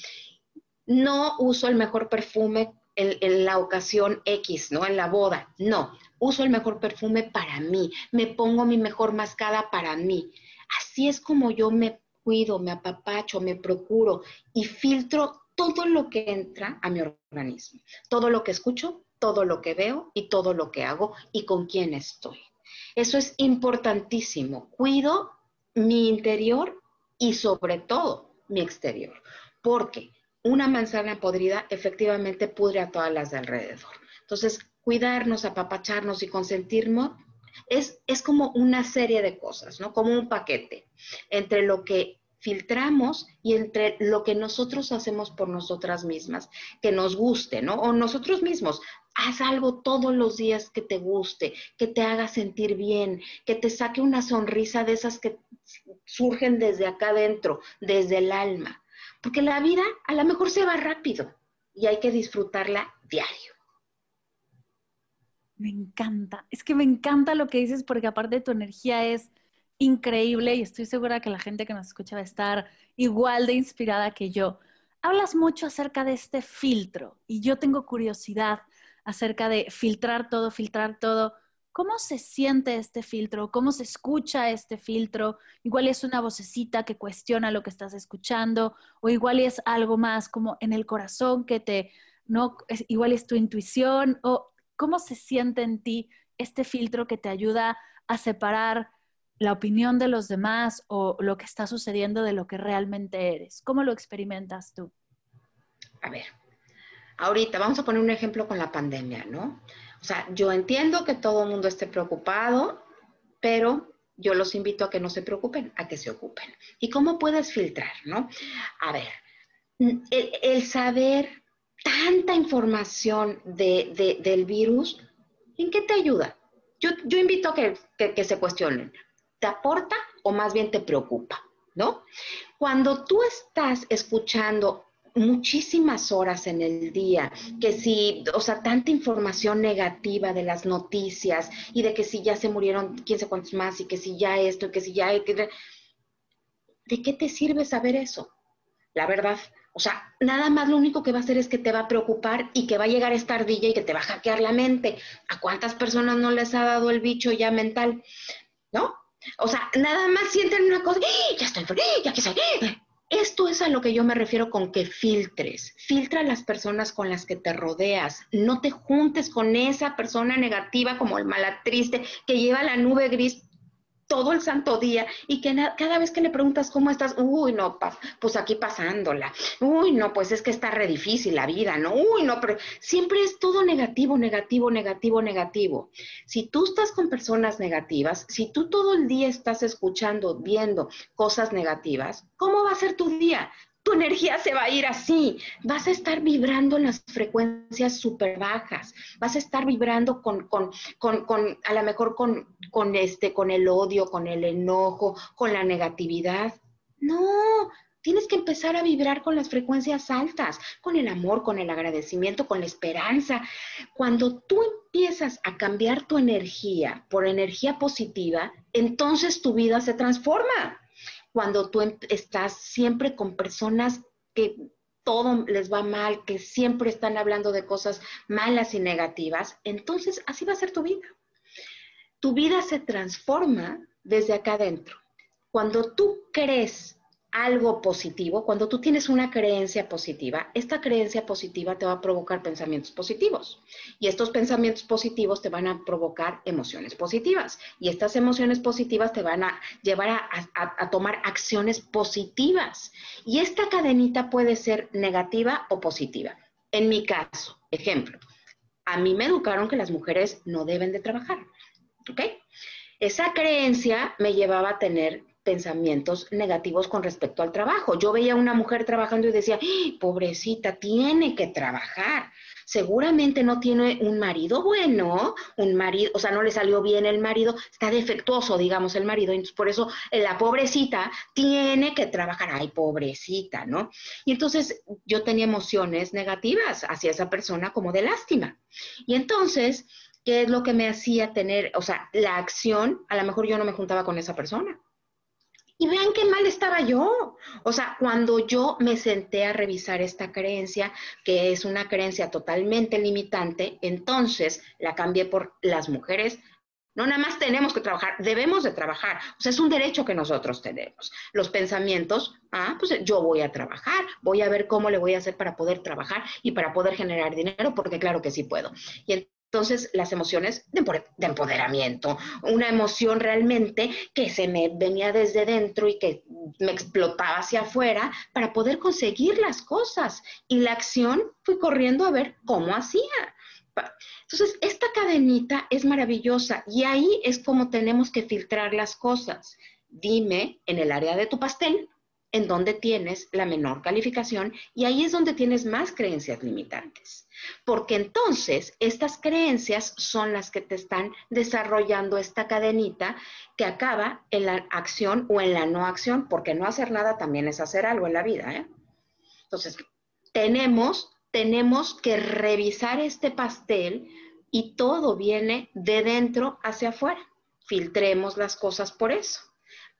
No uso el mejor perfume en, la ocasión X, ¿no? En la boda. No, uso el mejor perfume para mí, me pongo mi mejor mascada para mí. Así es como yo me cuido, me apapacho, me procuro y filtro todo lo que entra a mi organismo, todo lo que escucho, todo lo que veo y todo lo que hago y con quién estoy. Eso es importantísimo. Cuido mi interior y sobre todo mi exterior, porque una manzana podrida efectivamente pudre a todas las de alrededor. Entonces, cuidarnos, apapacharnos y consentirnos es, es como una serie de cosas, ¿no? Como un paquete entre lo que filtramos y entre lo que nosotros hacemos por nosotras mismas, que nos guste, ¿no? O nosotros mismos, haz algo todos los días que te guste, que te haga sentir bien, que te saque una sonrisa de esas que surgen desde acá adentro, desde el alma. Porque la vida a lo mejor se va rápido y hay que disfrutarla diario. Me encanta, es que me encanta lo que dices porque aparte tu energía es increíble y estoy segura que la gente que nos escucha va a estar igual de inspirada que yo. Hablas mucho acerca de este filtro y yo tengo curiosidad acerca de filtrar todo, filtrar todo. ¿Cómo se siente este filtro? ¿Cómo se escucha este filtro? Igual es una vocecita que cuestiona lo que estás escuchando o igual es algo más como en el corazón que te, no, igual es tu intuición o cómo se siente en ti este filtro que te ayuda a separar la opinión de los demás o lo que está sucediendo de lo que realmente eres. ¿Cómo lo experimentas tú? A ver, ahorita vamos a poner un ejemplo con la pandemia, ¿no? O sea, yo entiendo que todo el mundo esté preocupado, pero yo los invito a que no se preocupen, a que se ocupen. ¿Y cómo puedes filtrar, no? A ver, el, saber tanta información del virus, ¿en qué te ayuda? Yo, invito a que, que se cuestionen. ¿Te aporta o más bien te preocupa? ¿No? Cuando tú estás escuchando muchísimas horas en el día, que si, o sea, tanta información negativa de las noticias y de que si ya se murieron quién sé cuántos más y que si ya esto y que si ya... ¿De qué te sirve saber eso? La verdad, O sea, nada más lo único que va a hacer es que te va a preocupar y que va a llegar esta ardilla y que te va a hackear la mente. ¿A cuántas personas no les ha dado el bicho ya mental? ¿No? O sea, nada más sienten una cosa, ¡Ah! ya estoy, ¡Ah! ya que soy. Esto es a lo que yo me refiero con que filtres. Filtra las personas con las que te rodeas. No te juntes con esa persona negativa como el malatriste que lleva la nube gris todo el santo día y que cada vez que le preguntas cómo estás, uy, no, pues aquí pasándola, uy, no, pues es que está re difícil la vida, ¿no? Uy, no, pero siempre es todo negativo, negativo, negativo, negativo. Si tú estás con personas negativas, si tú todo el día estás escuchando, viendo cosas negativas, ¿cómo va a ser tu día? Tu energía se va a ir así. Vas a estar vibrando en las frecuencias súper bajas. Vas a estar vibrando con, con, con, con, a lo mejor con, con, este, con el odio, con el enojo, con la negatividad. No, tienes que empezar a vibrar con las frecuencias altas, con el amor, con el agradecimiento, con la esperanza. Cuando tú empiezas a cambiar tu energía por energía positiva, entonces tu vida se transforma cuando tú estás siempre con personas que todo les va mal, que siempre están hablando de cosas malas y negativas, entonces así va a ser tu vida. Tu vida se transforma desde acá adentro. Cuando tú crees algo positivo, cuando tú tienes una creencia positiva, esta creencia positiva te va a provocar pensamientos positivos. Y estos pensamientos positivos te van a provocar emociones positivas. Y estas emociones positivas te van a llevar a, tomar acciones positivas. Y esta cadenita puede ser negativa o positiva. En mi caso, ejemplo, a mí me educaron que las mujeres no deben de trabajar. ¿Ok? Esa creencia me llevaba a tener pensamientos negativos con respecto al trabajo. Yo veía a una mujer trabajando y decía, ¡Ah, pobrecita, tiene que trabajar. Seguramente no tiene un marido bueno, un marido, o sea, no le salió bien el marido, está defectuoso, digamos, el marido. Entonces, por eso eh, la pobrecita tiene que trabajar. Ay, pobrecita, ¿no? Y entonces yo tenía emociones negativas hacia esa persona como de lástima. Y entonces, ¿qué es lo que me hacía tener, o sea, la acción? A lo mejor yo no me juntaba con esa persona y vean qué mal estaba yo. O sea, cuando yo me senté a revisar esta creencia, que es una creencia totalmente limitante, entonces la cambié por las mujeres. No nada más tenemos que trabajar, debemos de trabajar. O sea, es un derecho que nosotros tenemos. Los pensamientos, ah, pues yo voy a trabajar, voy a ver cómo le voy a hacer para poder trabajar y para poder generar dinero, porque claro que sí puedo. Y entonces, las emociones de empoderamiento, una emoción realmente que se me venía desde dentro y que me explotaba hacia afuera para poder conseguir las cosas. Y la acción fui corriendo a ver cómo hacía. Entonces, esta cadenita es maravillosa y ahí es como tenemos que filtrar las cosas. Dime en el área de tu pastel en donde tienes la menor calificación y ahí es donde tienes más creencias limitantes. Porque entonces estas creencias son las que te están desarrollando esta cadenita que acaba en la acción o en la no acción, porque no hacer nada también es hacer algo en la vida. ¿eh? Entonces, tenemos, tenemos que revisar este pastel y todo viene de dentro hacia afuera. Filtremos las cosas por eso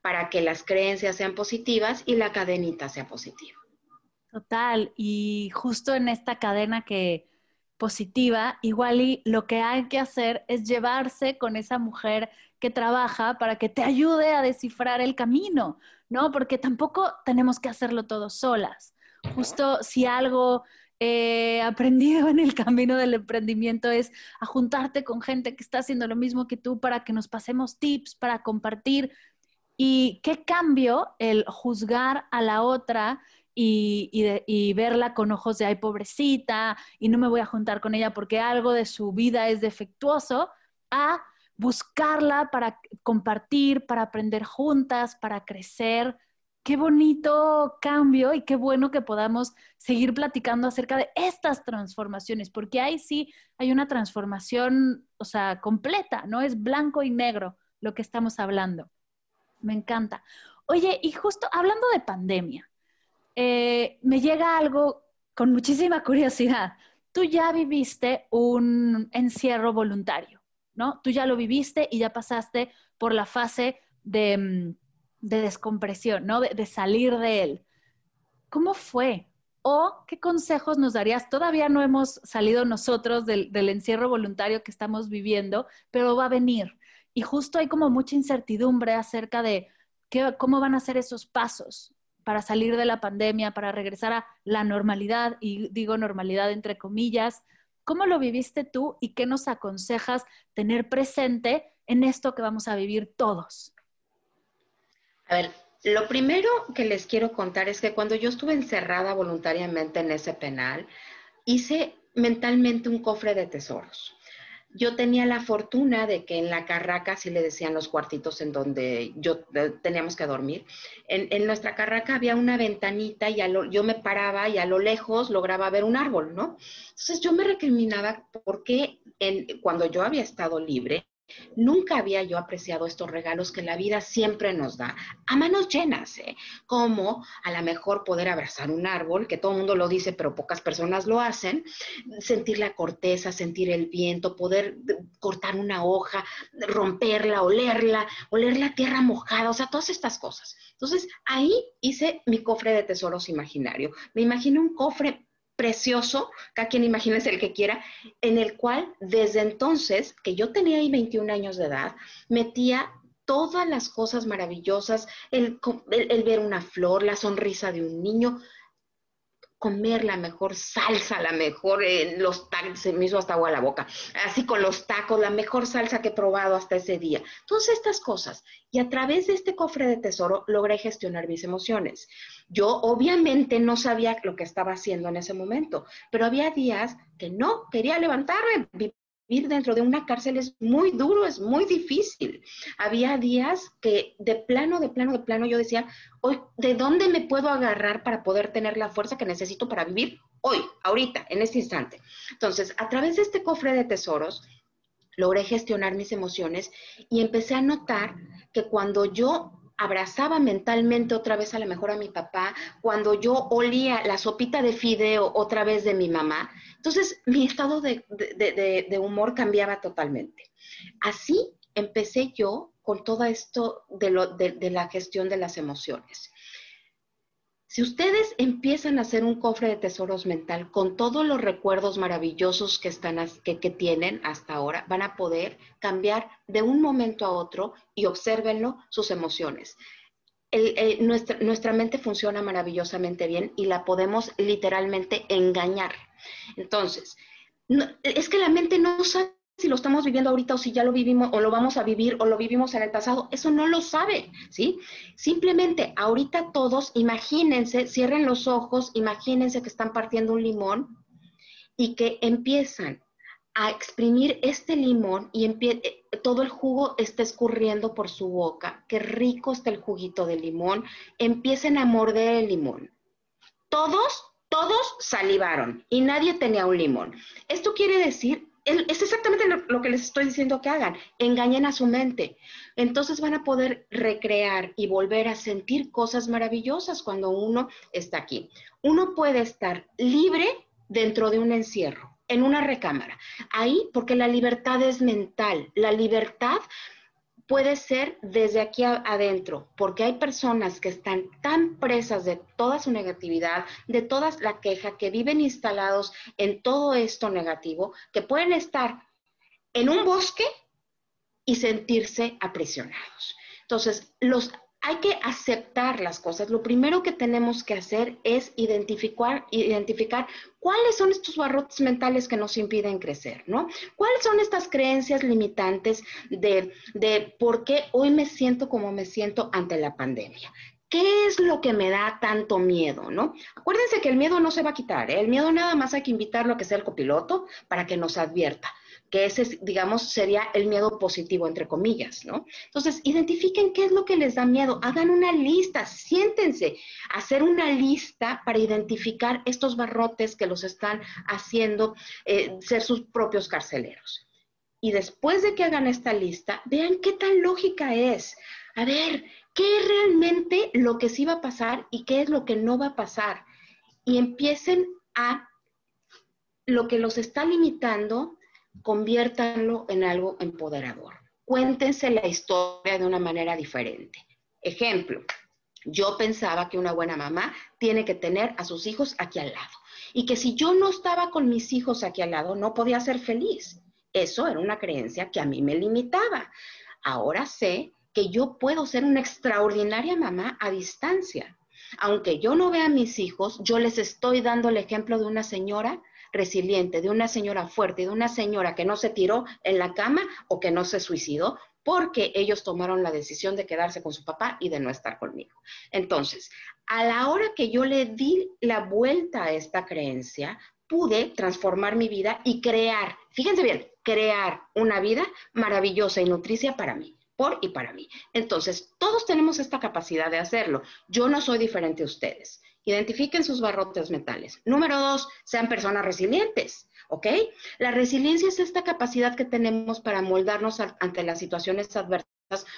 para que las creencias sean positivas y la cadenita sea positiva. Total, y justo en esta cadena que positiva, igual y lo que hay que hacer es llevarse con esa mujer que trabaja para que te ayude a descifrar el camino, ¿no? Porque tampoco tenemos que hacerlo todos solas. Justo si algo aprendido en el camino del emprendimiento es a juntarte con gente que está haciendo lo mismo que tú para que nos pasemos tips, para compartir y qué cambio el juzgar a la otra y, verla con ojos de, ay, pobrecita, y no me voy a juntar con ella porque algo de su vida es defectuoso, a buscarla para compartir, para aprender juntas, para crecer. Qué bonito cambio y qué bueno que podamos seguir platicando acerca de estas transformaciones, porque ahí sí hay una transformación, o sea, completa, no es blanco y negro lo que estamos hablando. Me encanta. Oye, y justo hablando de pandemia, eh, me llega algo con muchísima curiosidad. Tú ya viviste un encierro voluntario, ¿no? Tú ya lo viviste y ya pasaste por la fase de, mm, descompresión, ¿no? De, de salir de él. ¿Cómo fue? ¿O qué consejos nos darías? Todavía no hemos salido nosotros del, encierro voluntario que estamos viviendo, pero va a venir. Y justo hay como mucha incertidumbre acerca de cómo van a ser esos pasos para salir de la pandemia, para regresar a la normalidad, y digo normalidad entre comillas. ¿Cómo lo viviste tú y qué nos aconsejas tener presente en esto que vamos a vivir todos? A ver, lo primero que les quiero contar es que cuando yo estuve encerrada voluntariamente en ese penal, hice mentalmente un cofre de tesoros. Yo tenía la fortuna de que en la carraca, así le decían los cuartitos en donde yo eh, teníamos que dormir, en, nuestra carraca había una ventanita y yo me paraba y a lo lejos lograba ver un árbol, ¿no? Entonces yo me recriminaba porque cuando yo había estado libre, Nunca había yo apreciado estos regalos que la vida siempre nos da, a manos llenas, ¿eh? como a lo mejor poder abrazar un árbol, que todo el mundo lo dice, pero pocas personas lo hacen, sentir la corteza, sentir el viento, poder cortar una hoja, romperla, olerla, oler la tierra mojada, o sea, todas estas cosas. Entonces, ahí hice mi cofre de tesoros imaginario. Me imaginé un cofre precioso, cada quien imagínese el que quiera, en el cual desde entonces, que yo tenía ahí 21 años de edad, metía todas las cosas maravillosas, el, el, ver una flor, la sonrisa de un niño, comer la mejor salsa, la mejor, eh, los tacos, se me hizo hasta agua la boca, así con los tacos, la mejor salsa que he probado hasta ese día. Todas estas cosas. Y a través de este cofre de tesoro logré gestionar mis emociones. Yo obviamente no sabía lo que estaba haciendo en ese momento, pero había días que no quería levantarme, vivir dentro de una cárcel es muy duro, es muy difícil. Había días que de plano, de plano, de plano yo decía, hoy, ¿de dónde me puedo agarrar para poder tener la fuerza que necesito para vivir hoy, ahorita, en este instante? Entonces, a través de este cofre de tesoros, logré gestionar mis emociones y empecé a notar que cuando yo abrazaba mentalmente otra vez a lo mejor a mi papá, cuando yo olía la sopita de fideo otra vez de mi mamá, entonces mi estado de, humor cambiaba totalmente. Así empecé yo con todo esto de la gestión de las emociones. Si ustedes empiezan a hacer un cofre de tesoros mental con todos los recuerdos maravillosos que, están, que, tienen hasta ahora, van a poder cambiar de un momento a otro y observenlo sus emociones. nuestra, nuestra mente funciona maravillosamente bien y la podemos literalmente engañar. Entonces, es que la mente no sabe si lo estamos viviendo ahorita o si ya lo vivimos o lo vamos a vivir o lo vivimos en el pasado, eso no lo sabe, ¿sí? Simplemente ahorita todos, imagínense, cierren los ojos, imagínense que están partiendo un limón y que empiezan a exprimir este limón y eh, todo el jugo está escurriendo por su boca, qué rico está el juguito de limón, empiecen a morder el limón. Todos, todos salivaron y nadie tenía un limón. Esto quiere decir es exactamente lo, que les estoy diciendo que hagan. Engañen a su mente. Entonces van a poder recrear y volver a sentir cosas maravillosas cuando uno está aquí. Uno puede estar libre dentro de un encierro, en una recámara. Ahí, porque la libertad es mental. La libertad puede ser desde aquí adentro, porque hay personas que están tan presas de toda su negatividad, de toda la queja, que viven instalados en todo esto negativo, que pueden estar en un bosque y sentirse aprisionados. Entonces, los hay que aceptar las cosas. Lo primero que tenemos que hacer es identificar, cuáles son estos barrotes mentales que nos impiden crecer, ¿no? ¿Cuáles son estas creencias limitantes de, de por qué hoy me siento como me siento ante la pandemia? ¿Qué es lo que me da tanto miedo, no? Acuérdense que el miedo no se va a quitar, ¿eh? el miedo nada más hay que invitarlo a que sea el copiloto para que nos advierta que ese, digamos, sería el miedo positivo, entre comillas, ¿no? Entonces, identifiquen qué es lo que les da miedo, hagan una lista, siéntense, hacer una lista para identificar estos barrotes que los están haciendo eh, ser sus propios carceleros. Y después de que hagan esta lista, vean qué tan lógica es. A ver, ¿qué es realmente lo que sí va a pasar y qué es lo que no va a pasar? Y empiecen a lo que los está limitando, conviértanlo en algo empoderador. Cuéntense la historia de una manera diferente. Ejemplo, Yo pensaba que una buena mamá tiene que tener a sus hijos aquí al lado y que si yo no estaba con mis hijos aquí al lado no podía ser feliz. Eso era una creencia que a mí me limitaba. Ahora sé que yo puedo ser una extraordinaria mamá a distancia. Aunque yo no vea a mis hijos, yo les estoy dando el ejemplo de una señora resiliente, de una señora fuerte, de una señora que no se tiró en la cama o que no se suicidó porque ellos tomaron la decisión de quedarse con su papá y de no estar conmigo. Entonces, a la hora que yo le di la vuelta a esta creencia, pude transformar mi vida y crear, fíjense bien, crear una vida maravillosa y nutricia para mí por y para mí. Entonces, todos tenemos esta capacidad de hacerlo. Yo no soy diferente a ustedes. Identifiquen sus barrotes mentales. Número dos, sean personas resilientes, ¿ok? La resiliencia es esta capacidad que tenemos para moldarnos ante las situaciones adversas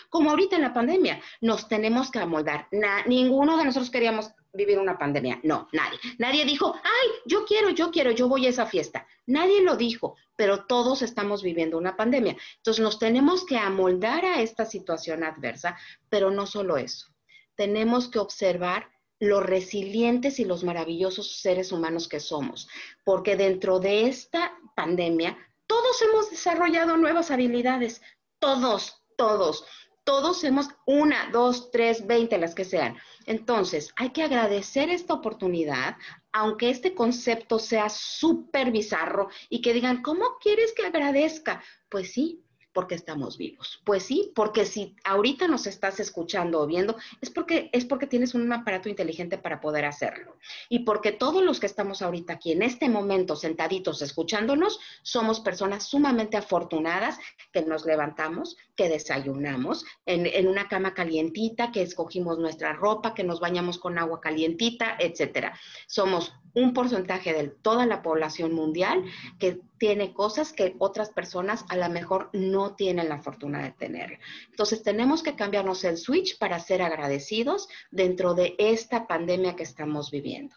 como ahorita en la pandemia, nos tenemos que amoldar. ninguno de nosotros queríamos vivir una pandemia. No, nadie. Nadie dijo, ay, yo quiero, yo quiero, yo voy a esa fiesta. Nadie lo dijo, pero todos estamos viviendo una pandemia. Entonces nos tenemos que amoldar a esta situación adversa, pero no solo eso. Tenemos que observar los resilientes y los maravillosos seres humanos que somos, porque dentro de esta pandemia todos hemos desarrollado nuevas habilidades, todos, todos. Todos hemos una, dos, tres, veinte, las que sean. Entonces, hay que agradecer esta oportunidad, aunque este concepto sea súper bizarro y que digan, ¿cómo quieres que agradezca? Pues sí, porque estamos vivos. Pues sí, porque si ahorita nos estás escuchando o viendo, es porque, es porque tienes un aparato inteligente para poder hacerlo. Y porque todos los que estamos ahorita aquí en este momento sentaditos escuchándonos, somos personas sumamente afortunadas que nos levantamos, que desayunamos en, en una cama calientita, que escogimos nuestra ropa, que nos bañamos con agua calientita, etcétera. Somos un porcentaje de toda la población mundial que tiene cosas que otras personas a lo mejor no tienen la fortuna de tener. Entonces tenemos que cambiarnos el switch para ser agradecidos dentro de esta pandemia que estamos viviendo.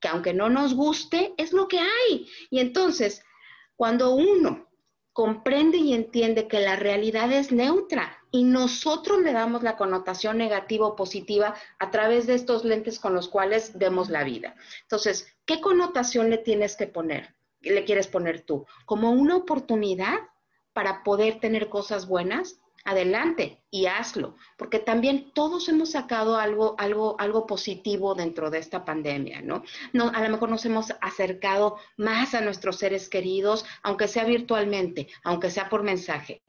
Que aunque no nos guste, es lo que hay. Y entonces, cuando uno comprende y entiende que la realidad es neutra y nosotros le damos la connotación negativa o positiva a través de estos lentes con los cuales vemos la vida. Entonces, ¿qué connotación le tienes que poner? ¿Le quieres poner tú? ¿Como una oportunidad para poder tener cosas buenas? adelante y hazlo, porque también todos hemos sacado algo, algo, algo positivo dentro de esta pandemia, ¿no? ¿no? A lo mejor nos hemos acercado más a nuestros seres queridos, aunque sea virtualmente, aunque sea por mensaje.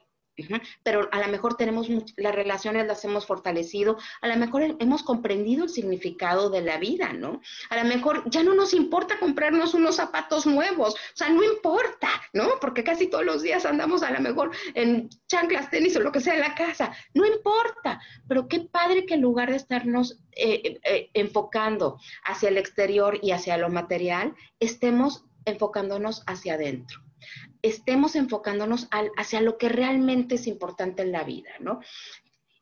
Pero a lo mejor tenemos las relaciones las hemos fortalecido, a lo mejor hemos comprendido el significado de la vida, ¿no? A lo mejor ya no nos importa comprarnos unos zapatos nuevos, o sea, no importa, ¿no? Porque casi todos los días andamos a lo mejor en chanclas, tenis o lo que sea en la casa, no importa, pero qué padre que en lugar de estarnos eh, eh, enfocando hacia el exterior y hacia lo material, estemos enfocándonos hacia adentro estemos enfocándonos hacia lo que realmente es importante en la vida, ¿no?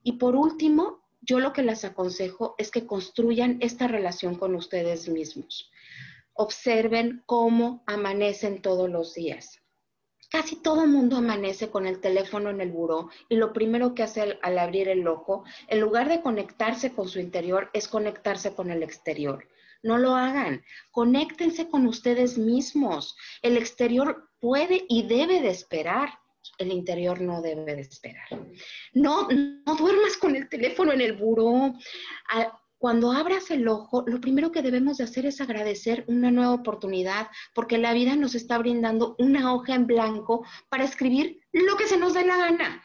Y por último, yo lo que les aconsejo es que construyan esta relación con ustedes mismos. Observen cómo amanecen todos los días. Casi todo mundo amanece con el teléfono en el buró y lo primero que hace al, abrir el ojo, en lugar de conectarse con su interior, es conectarse con el exterior. No lo hagan. Conéctense con ustedes mismos. El exterior puede y debe de esperar. El interior no debe de esperar. No, no duermas con el teléfono en el buró. Cuando abras el ojo, lo primero que debemos de hacer es agradecer una nueva oportunidad, porque la vida nos está brindando una hoja en blanco para escribir lo que se nos dé la gana.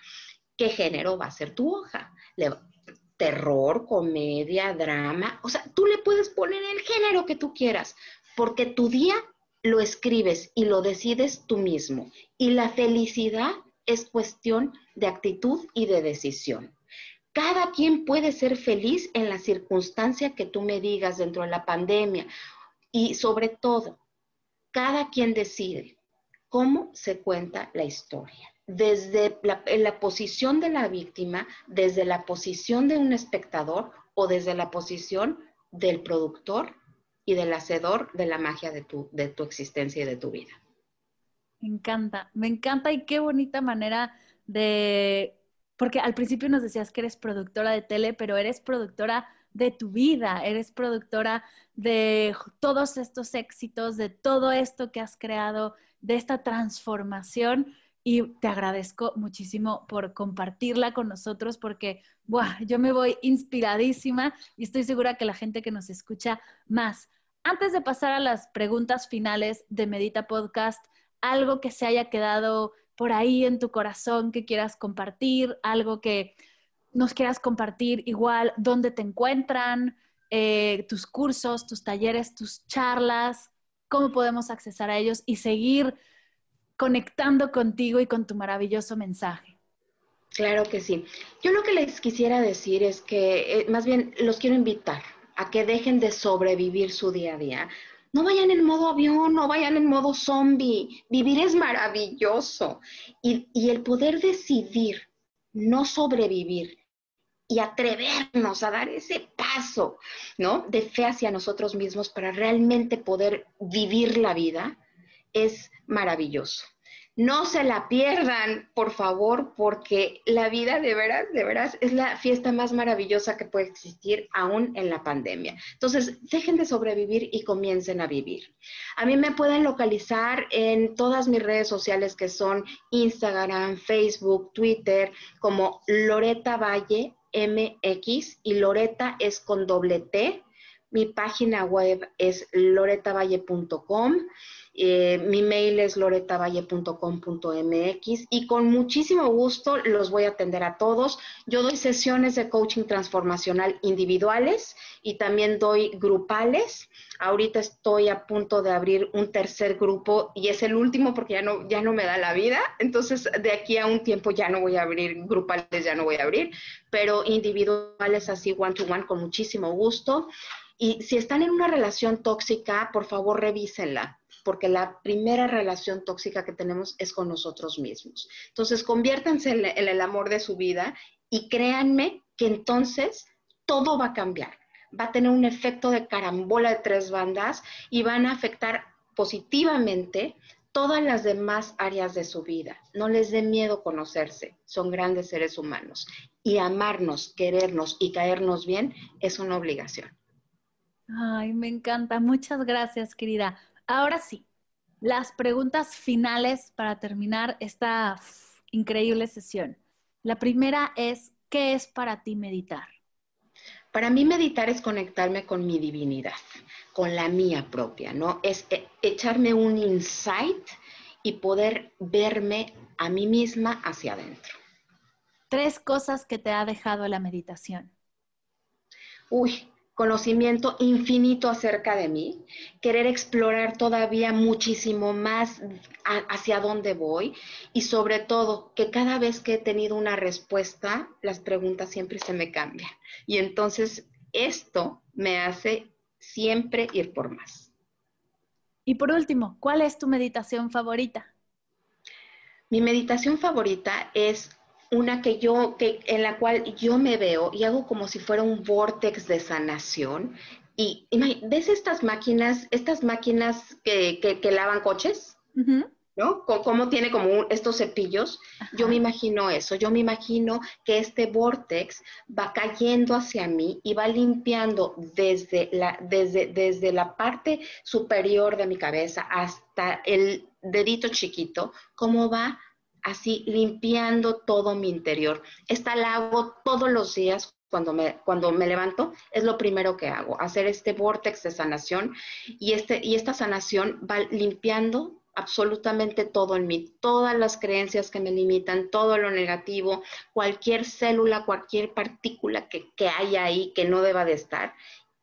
¿Qué género va a ser tu hoja? Terror, comedia, drama. O sea, tú le puedes poner el género que tú quieras, porque tu día lo escribes y lo decides tú mismo. Y la felicidad es cuestión de actitud y de decisión. Cada quien puede ser feliz en la circunstancia que tú me digas dentro de la pandemia. Y sobre todo, cada quien decide cómo se cuenta la historia desde la, posición de la víctima, desde la posición de un espectador o desde la posición del productor y del hacedor de la magia de tu, de tu existencia y de tu vida. Me encanta, me encanta y qué bonita manera de porque al principio nos decías que eres productora de tele, pero eres productora de tu vida, eres productora de todos estos éxitos, de todo esto que has creado, de esta transformación y te agradezco muchísimo por compartirla con nosotros porque yo me voy inspiradísima y estoy segura que la gente que nos escucha más. Antes de pasar a las preguntas finales de Medita Podcast, algo que se haya quedado por ahí en tu corazón que quieras compartir, algo que nos quieras compartir igual, dónde te encuentran, eh, tus cursos, tus talleres, tus charlas, cómo podemos accesar a ellos y seguir conectando contigo y con tu maravilloso mensaje. Claro que sí. Yo lo que les quisiera decir es que eh, más bien los quiero invitar a que dejen de sobrevivir su día a día. No vayan en modo avión, no vayan en modo zombie. Vivir es maravilloso. Y, y el poder decidir no sobrevivir y atrevernos a dar ese paso, ¿no? De fe hacia nosotros mismos para realmente poder vivir la vida, es maravilloso. No se la pierdan, por favor, porque la vida de veras, de veras, es la fiesta más maravillosa que puede existir aún en la pandemia. Entonces, dejen de sobrevivir y comiencen a vivir. A mí me pueden localizar en todas mis redes sociales que son Instagram, Facebook, Twitter, como Loreta Valle MX y Loreta es con doble T. Mi página web es loretavalle.com. Eh, mi mail es loretavalle.com.mx y con muchísimo gusto los voy a atender a todos. Yo doy sesiones de coaching transformacional individuales y también doy grupales. Ahorita estoy a punto de abrir un tercer grupo y es el último porque ya no, ya no me da la vida. Entonces, de aquí a un tiempo ya no voy a abrir grupales, ya no voy a abrir, pero individuales así, one to one, con muchísimo gusto. Y si están en una relación tóxica, por favor, revísenla porque la primera relación tóxica que tenemos es con nosotros mismos. Entonces, conviértanse en, el amor de su vida y créanme que entonces todo va a cambiar. Va a tener un efecto de carambola de tres bandas y van a afectar positivamente todas las demás áreas de su vida. No les dé miedo conocerse, son grandes seres humanos. Y amarnos, querernos y caernos bien es una obligación. Ay, me encanta. Muchas gracias, querida. Ahora sí, las preguntas finales para terminar esta increíble sesión. La primera es, ¿qué es para ti meditar? Para mí meditar es conectarme con mi divinidad, con la mía propia, ¿no? Es eh, echarme un insight y poder verme a mí misma hacia adentro. Tres cosas que te ha dejado la meditación. Uy, conocimiento infinito acerca de mí, querer explorar todavía muchísimo más hacia dónde voy y sobre todo que cada vez que he tenido una respuesta, las preguntas siempre se me cambian. Y entonces esto me hace siempre ir por más. Y por último, ¿cuál es tu meditación favorita? Mi meditación favorita es una que yo, que, en la cual yo me veo y hago como si fuera un vortex de sanación. Y, ¿ves estas máquinas, estas máquinas que, que, lavan coches? ¿No? Cómo tiene como estos cepillos. Yo me imagino eso, yo me imagino que este vortex va cayendo hacia mí y va limpiando desde la, desde, desde la parte superior de mi cabeza hasta el dedito chiquito, cómo va así limpiando todo mi interior. Esta la hago todos los días cuando me, cuando me levanto, es lo primero que hago, hacer este vortex de sanación y, este, y esta sanación va limpiando absolutamente todo en mí, todas las creencias que me limitan, todo lo negativo, cualquier célula, cualquier partícula que, que haya ahí que no deba de estar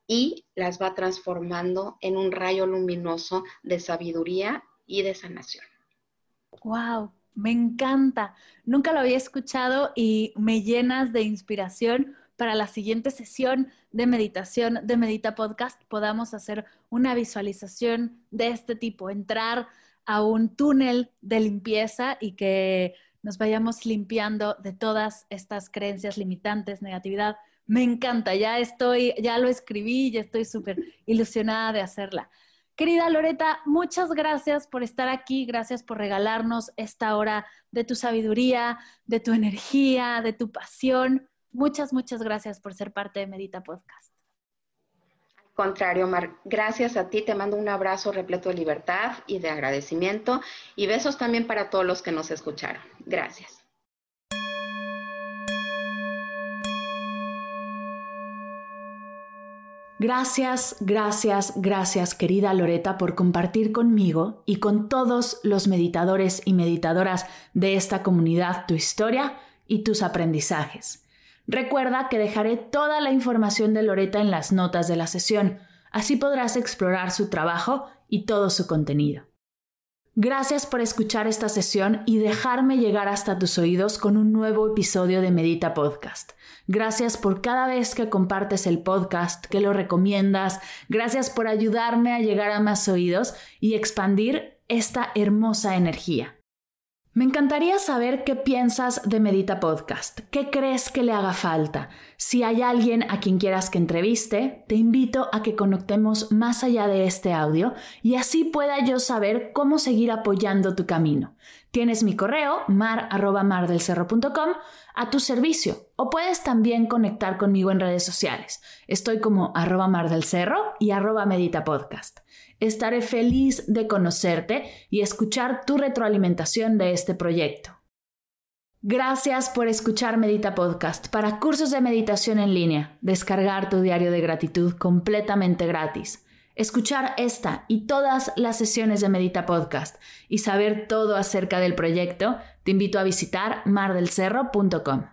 y las va transformando en un rayo luminoso de sabiduría y de sanación. Wow, me encanta. Nunca lo había escuchado y me llenas de inspiración para la siguiente sesión de meditación de Medita Podcast podamos hacer una visualización de este tipo, entrar a un túnel de limpieza y que nos vayamos limpiando de todas estas creencias limitantes, negatividad. Me encanta, ya estoy, ya lo escribí, ya estoy súper ilusionada de hacerla. Querida Loreta, muchas gracias por estar aquí, gracias por regalarnos esta hora de tu sabiduría, de tu energía, de tu pasión. Muchas, muchas gracias por ser parte de Medita Podcast. Al contrario, Mar, gracias a ti, te mando un abrazo repleto de libertad y de agradecimiento y besos también para todos los que nos escucharon. Gracias. Gracias, gracias, gracias querida Loreta por compartir conmigo y con todos los meditadores y meditadoras de esta comunidad tu historia y tus aprendizajes. Recuerda que dejaré toda la información de Loreta en las notas de la sesión, así podrás explorar su trabajo y todo su contenido. Gracias por escuchar esta sesión y dejarme llegar hasta tus oídos con un nuevo episodio de Medita Podcast. Gracias por cada vez que compartes el podcast, que lo recomiendas. Gracias por ayudarme a llegar a más oídos y expandir esta hermosa energía. Me encantaría saber qué piensas de Medita Podcast, qué crees que le haga falta. Si hay alguien a quien quieras que entreviste, te invito a que conectemos más allá de este audio y así pueda yo saber cómo seguir apoyando tu camino. Tienes mi correo mar@mardelcerro.com a tu servicio o puedes también conectar conmigo en redes sociales. Estoy como arroba mardelcerro y arroba medita podcast. Estaré feliz de conocerte y escuchar tu retroalimentación de este proyecto. Gracias por escuchar Medita Podcast para cursos de meditación en línea, descargar tu diario de gratitud completamente gratis, escuchar esta y todas las sesiones de Medita Podcast y saber todo acerca del proyecto, te invito a visitar mardelcerro.com.